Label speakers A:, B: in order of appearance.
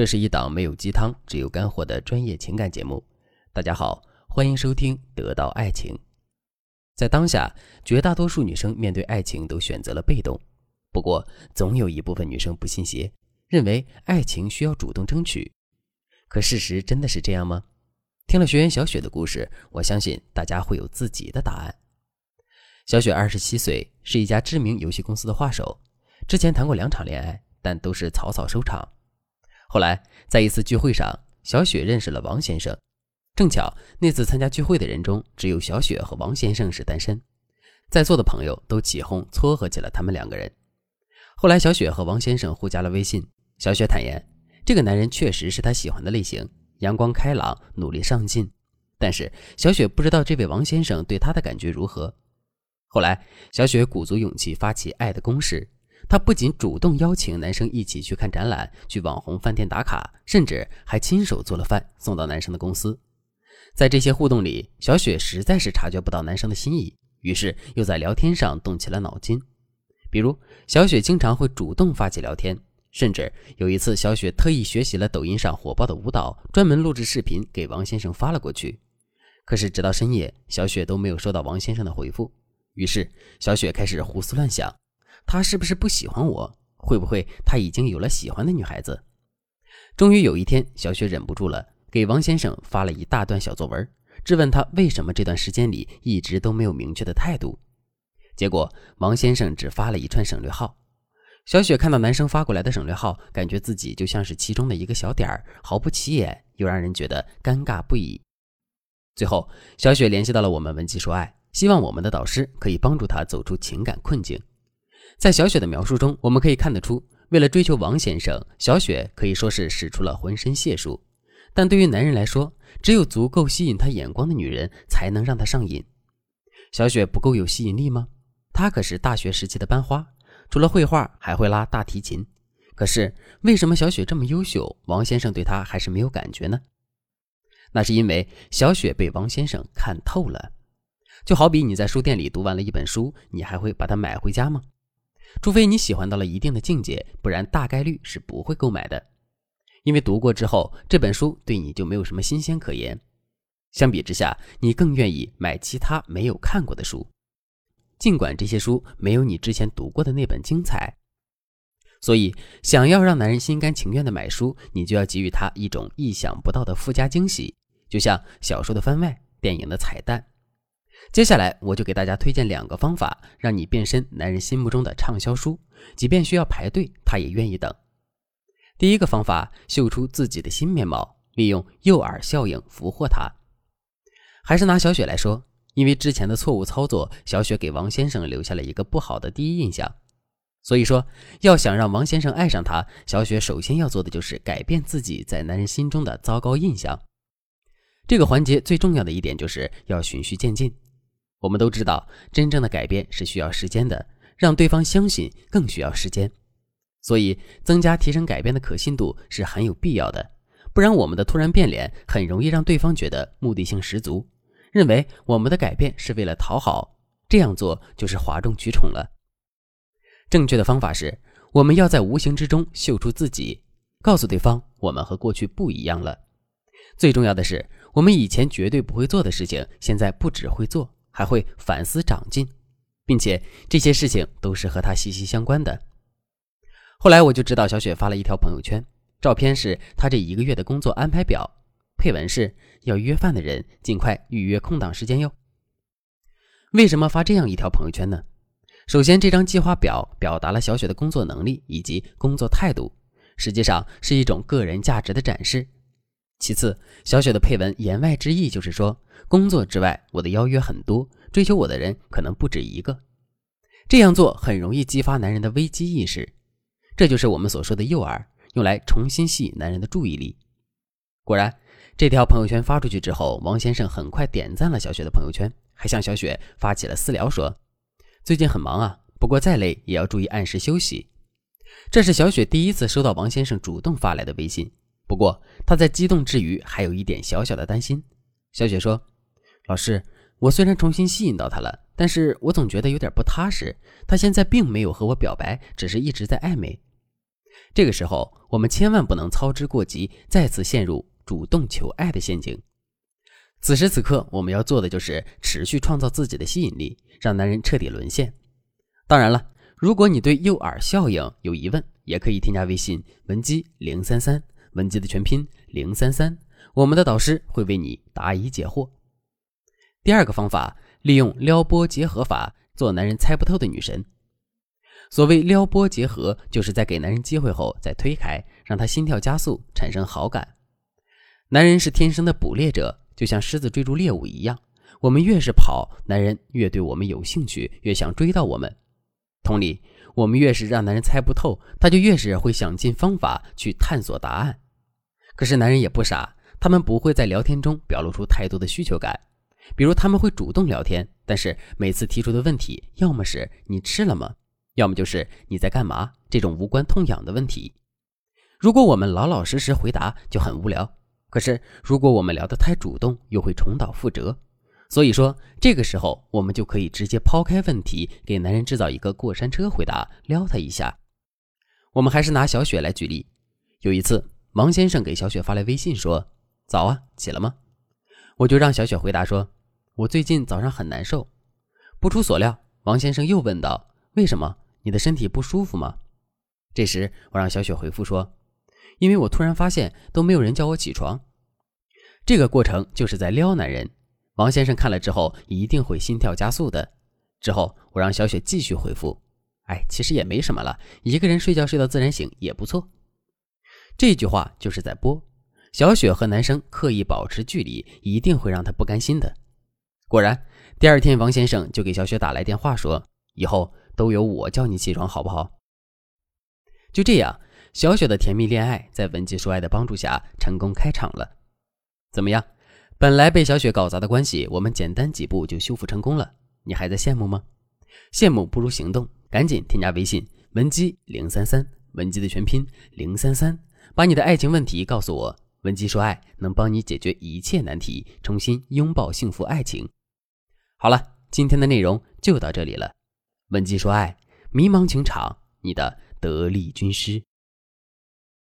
A: 这是一档没有鸡汤，只有干货的专业情感节目。大家好，欢迎收听《得到爱情》。在当下，绝大多数女生面对爱情都选择了被动。不过，总有一部分女生不信邪，认为爱情需要主动争取。可事实真的是这样吗？听了学员小雪的故事，我相信大家会有自己的答案。小雪二十七岁，是一家知名游戏公司的画手，之前谈过两场恋爱，但都是草草收场。后来，在一次聚会上，小雪认识了王先生。正巧那次参加聚会的人中，只有小雪和王先生是单身，在座的朋友都起哄撮合起了他们两个人。后来，小雪和王先生互加了微信。小雪坦言，这个男人确实是她喜欢的类型，阳光开朗，努力上进。但是，小雪不知道这位王先生对她的感觉如何。后来，小雪鼓足勇气发起爱的攻势。她不仅主动邀请男生一起去看展览、去网红饭店打卡，甚至还亲手做了饭送到男生的公司。在这些互动里，小雪实在是察觉不到男生的心意，于是又在聊天上动起了脑筋。比如，小雪经常会主动发起聊天，甚至有一次，小雪特意学习了抖音上火爆的舞蹈，专门录制视频给王先生发了过去。可是，直到深夜，小雪都没有收到王先生的回复。于是，小雪开始胡思乱想。他是不是不喜欢我？会不会他已经有了喜欢的女孩子？终于有一天，小雪忍不住了，给王先生发了一大段小作文，质问他为什么这段时间里一直都没有明确的态度。结果，王先生只发了一串省略号。小雪看到男生发过来的省略号，感觉自己就像是其中的一个小点儿，毫不起眼，又让人觉得尴尬不已。最后，小雪联系到了我们文姬说爱，希望我们的导师可以帮助她走出情感困境。在小雪的描述中，我们可以看得出，为了追求王先生，小雪可以说是使出了浑身解数。但对于男人来说，只有足够吸引他眼光的女人，才能让他上瘾。小雪不够有吸引力吗？她可是大学时期的班花，除了绘画，还会拉大提琴。可是为什么小雪这么优秀，王先生对她还是没有感觉呢？那是因为小雪被王先生看透了。就好比你在书店里读完了一本书，你还会把它买回家吗？除非你喜欢到了一定的境界，不然大概率是不会购买的。因为读过之后，这本书对你就没有什么新鲜可言。相比之下，你更愿意买其他没有看过的书，尽管这些书没有你之前读过的那本精彩。所以，想要让男人心甘情愿的买书，你就要给予他一种意想不到的附加惊喜，就像小说的番外、电影的彩蛋。接下来，我就给大家推荐两个方法，让你变身男人心目中的畅销书，即便需要排队，他也愿意等。第一个方法，秀出自己的新面貌，利用诱饵效应俘获他。还是拿小雪来说，因为之前的错误操作，小雪给王先生留下了一个不好的第一印象。所以说，要想让王先生爱上她，小雪首先要做的就是改变自己在男人心中的糟糕印象。这个环节最重要的一点就是要循序渐进。我们都知道，真正的改变是需要时间的，让对方相信更需要时间，所以增加提升改变的可信度是很有必要的。不然，我们的突然变脸很容易让对方觉得目的性十足，认为我们的改变是为了讨好，这样做就是哗众取宠了。正确的方法是，我们要在无形之中秀出自己，告诉对方我们和过去不一样了。最重要的是，我们以前绝对不会做的事情，现在不只会做。还会反思长进，并且这些事情都是和他息息相关的。后来我就知道，小雪发了一条朋友圈，照片是她这一个月的工作安排表，配文是要约饭的人尽快预约空档时间哟。为什么发这样一条朋友圈呢？首先，这张计划表表达了小雪的工作能力以及工作态度，实际上是一种个人价值的展示。其次，小雪的配文言外之意就是说，工作之外，我的邀约很多，追求我的人可能不止一个。这样做很容易激发男人的危机意识，这就是我们所说的诱饵，用来重新吸引男人的注意力。果然，这条朋友圈发出去之后，王先生很快点赞了小雪的朋友圈，还向小雪发起了私聊，说：“最近很忙啊，不过再累也要注意按时休息。”这是小雪第一次收到王先生主动发来的微信。不过，他在激动之余，还有一点小小的担心。小雪说：“老师，我虽然重新吸引到他了，但是我总觉得有点不踏实。他现在并没有和我表白，只是一直在暧昧。”这个时候，我们千万不能操之过急，再次陷入主动求爱的陷阱。此时此刻，我们要做的就是持续创造自己的吸引力，让男人彻底沦陷。当然了，如果你对诱饵效应有疑问，也可以添加微信文姬零三三，文姬的全拼零三三，我们的导师会为你答疑解惑。第二个方法，利用撩拨结合法做男人猜不透的女神。所谓撩拨结合，就是在给男人机会后再推开，让他心跳加速，产生好感。男人是天生的捕猎者。就像狮子追逐猎物一样，我们越是跑，男人越对我们有兴趣，越想追到我们。同理，我们越是让男人猜不透，他就越是会想尽方法去探索答案。可是男人也不傻，他们不会在聊天中表露出太多的需求感。比如他们会主动聊天，但是每次提出的问题，要么是你吃了吗，要么就是你在干嘛这种无关痛痒的问题。如果我们老老实实回答，就很无聊。可是，如果我们聊得太主动，又会重蹈覆辙。所以说，这个时候我们就可以直接抛开问题，给男人制造一个过山车回答，撩他一下。我们还是拿小雪来举例。有一次，王先生给小雪发来微信说：“早啊，起了吗？”我就让小雪回答说：“我最近早上很难受。”不出所料，王先生又问道：“为什么？你的身体不舒服吗？”这时，我让小雪回复说。因为我突然发现都没有人叫我起床，这个过程就是在撩男人。王先生看了之后一定会心跳加速的。之后我让小雪继续回复：“哎，其实也没什么了，一个人睡觉睡到自然醒也不错。”这句话就是在播小雪和男生刻意保持距离，一定会让他不甘心的。果然，第二天王先生就给小雪打来电话说：“以后都由我叫你起床，好不好？”就这样。小雪的甜蜜恋爱在文姬说爱的帮助下成功开场了，怎么样？本来被小雪搞砸的关系，我们简单几步就修复成功了。你还在羡慕吗？羡慕不如行动，赶紧添加微信文姬零三三，文姬的全拼零三三，把你的爱情问题告诉我。文姬说爱能帮你解决一切难题，重新拥抱幸福爱情。好了，今天的内容就到这里了。文姬说爱，迷茫情场，你的得力军师。